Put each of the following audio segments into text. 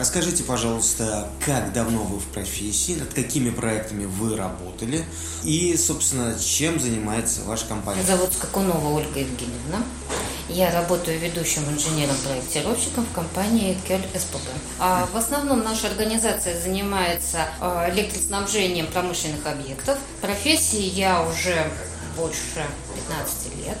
Расскажите, пожалуйста, как давно вы в профессии, над какими проектами вы работали и, собственно, чем занимается ваша компания? Зовут Скакунова Ольга Евгеньевна. Я работаю ведущим инженером-проектировщиком в компании Кель СПБ. А в основном наша организация занимается э, электроснабжением промышленных объектов. Профессии я уже больше 15 лет.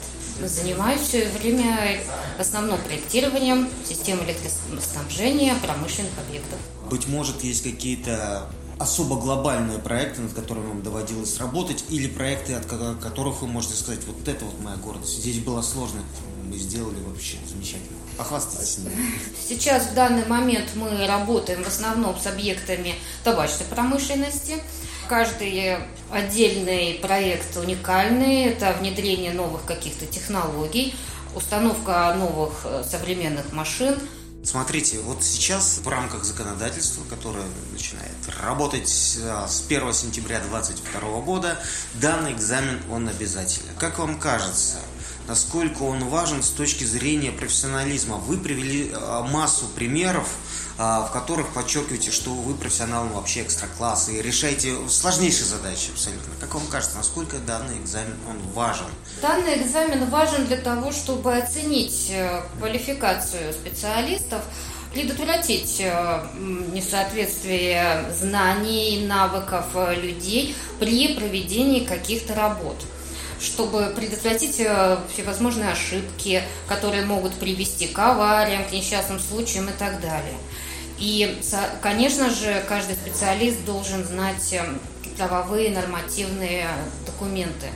Занимаюсь все время в основном проектированием системы электроснабжения промышленных объектов. Быть может, есть какие-то особо глобальные проекты, над которыми вам доводилось работать, или проекты, от которых вы можете сказать, вот это вот моя гордость. Здесь было сложно, мы сделали вообще замечательно. Похвастайтесь. Сейчас в данный момент мы работаем в основном с объектами табачной промышленности. Каждый отдельный проект уникальный. Это внедрение новых каких-то технологий, установка новых э, современных машин. Смотрите, вот сейчас в рамках законодательства, которое начинает работать э, с 1 сентября 2022 года, данный экзамен он обязателен. Как вам кажется, насколько он важен с точки зрения профессионализма? Вы привели э, массу примеров а, в которых подчеркиваете, что вы профессионал вообще экстра-класс и решаете сложнейшие задачи абсолютно. Как вам кажется, насколько данный экзамен он важен? Данный экзамен важен для того, чтобы оценить э, квалификацию специалистов, предотвратить э, несоответствие знаний, навыков э, людей при проведении каких-то работ чтобы предотвратить всевозможные ошибки, которые могут привести к авариям, к несчастным случаям и так далее. И, конечно же, каждый специалист должен знать эм, правовые нормативные документы,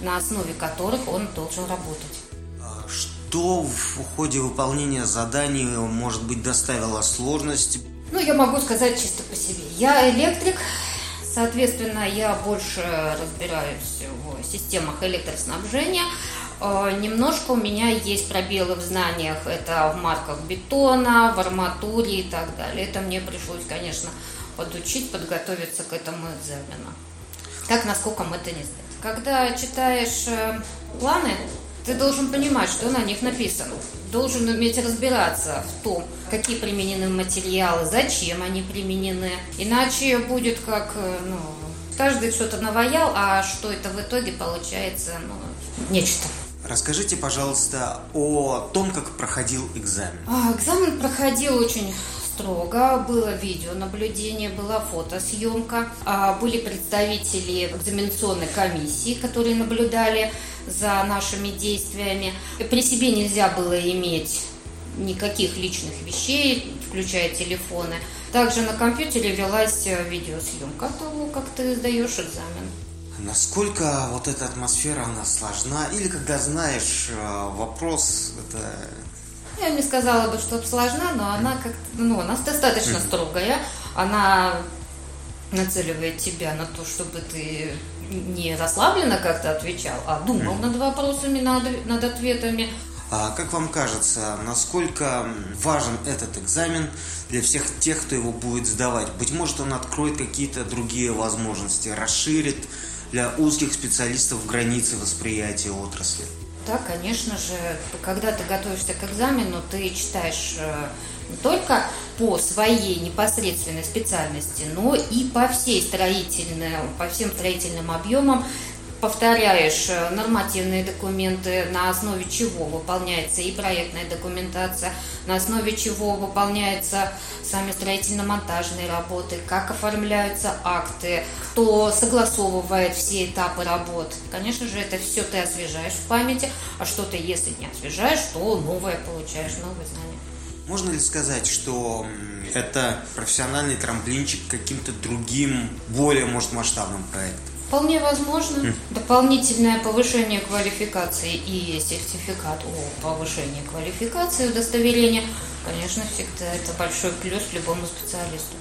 на основе которых он должен работать. А что в ходе выполнения заданий, может быть, доставило сложности? Ну, я могу сказать чисто по себе. Я электрик, соответственно, я больше разбираюсь в системах электроснабжения, Э, немножко у меня есть пробелы в знаниях. Это в марках бетона, в арматуре и так далее. Это мне пришлось, конечно, подучить, подготовиться к этому экзамену. Как насколько мы это не знаем. Когда читаешь э, планы, ты должен понимать, что на них написано. Должен уметь разбираться в том, какие применены материалы, зачем они применены. Иначе будет как, э, ну, каждый что-то наваял, а что это в итоге получается, ну, нечто. Расскажите, пожалуйста, о том, как проходил экзамен. А, экзамен проходил очень строго. Было видеонаблюдение, была фотосъемка. А, были представители экзаменационной комиссии, которые наблюдали за нашими действиями. При себе нельзя было иметь никаких личных вещей, включая телефоны. Также на компьютере велась видеосъемка того, как ты сдаешь экзамен. Насколько вот эта атмосфера, она сложна? Или когда знаешь э, вопрос, это... Я не сказала бы, что сложна, но она как ну, она достаточно строгая. Она нацеливает тебя на то, чтобы ты не расслабленно как-то отвечал, а думал над вопросами, над, над ответами. А как вам кажется, насколько важен этот экзамен для всех тех, кто его будет сдавать? Быть может, он откроет какие-то другие возможности, расширит для узких специалистов границы восприятия отрасли? Да, конечно же, когда ты готовишься к экзамену, ты читаешь э, не только по своей непосредственной специальности, но и по всей строительной, по всем строительным объемам повторяешь э, нормативные документы, на основе чего выполняется и проектная документация, на основе чего выполняются сами строительно-монтажные работы, как оформляются акты, кто согласовывает все этапы работ. Конечно же, это все ты освежаешь в памяти, а что-то, если не освежаешь, то новое получаешь, новые знания. Можно ли сказать, что это профессиональный трамплинчик к каким-то другим, более, может, масштабным проектам? Вполне возможно. Дополнительное повышение квалификации и сертификат о повышении квалификации, удостоверение, конечно, всегда это большой плюс любому специалисту.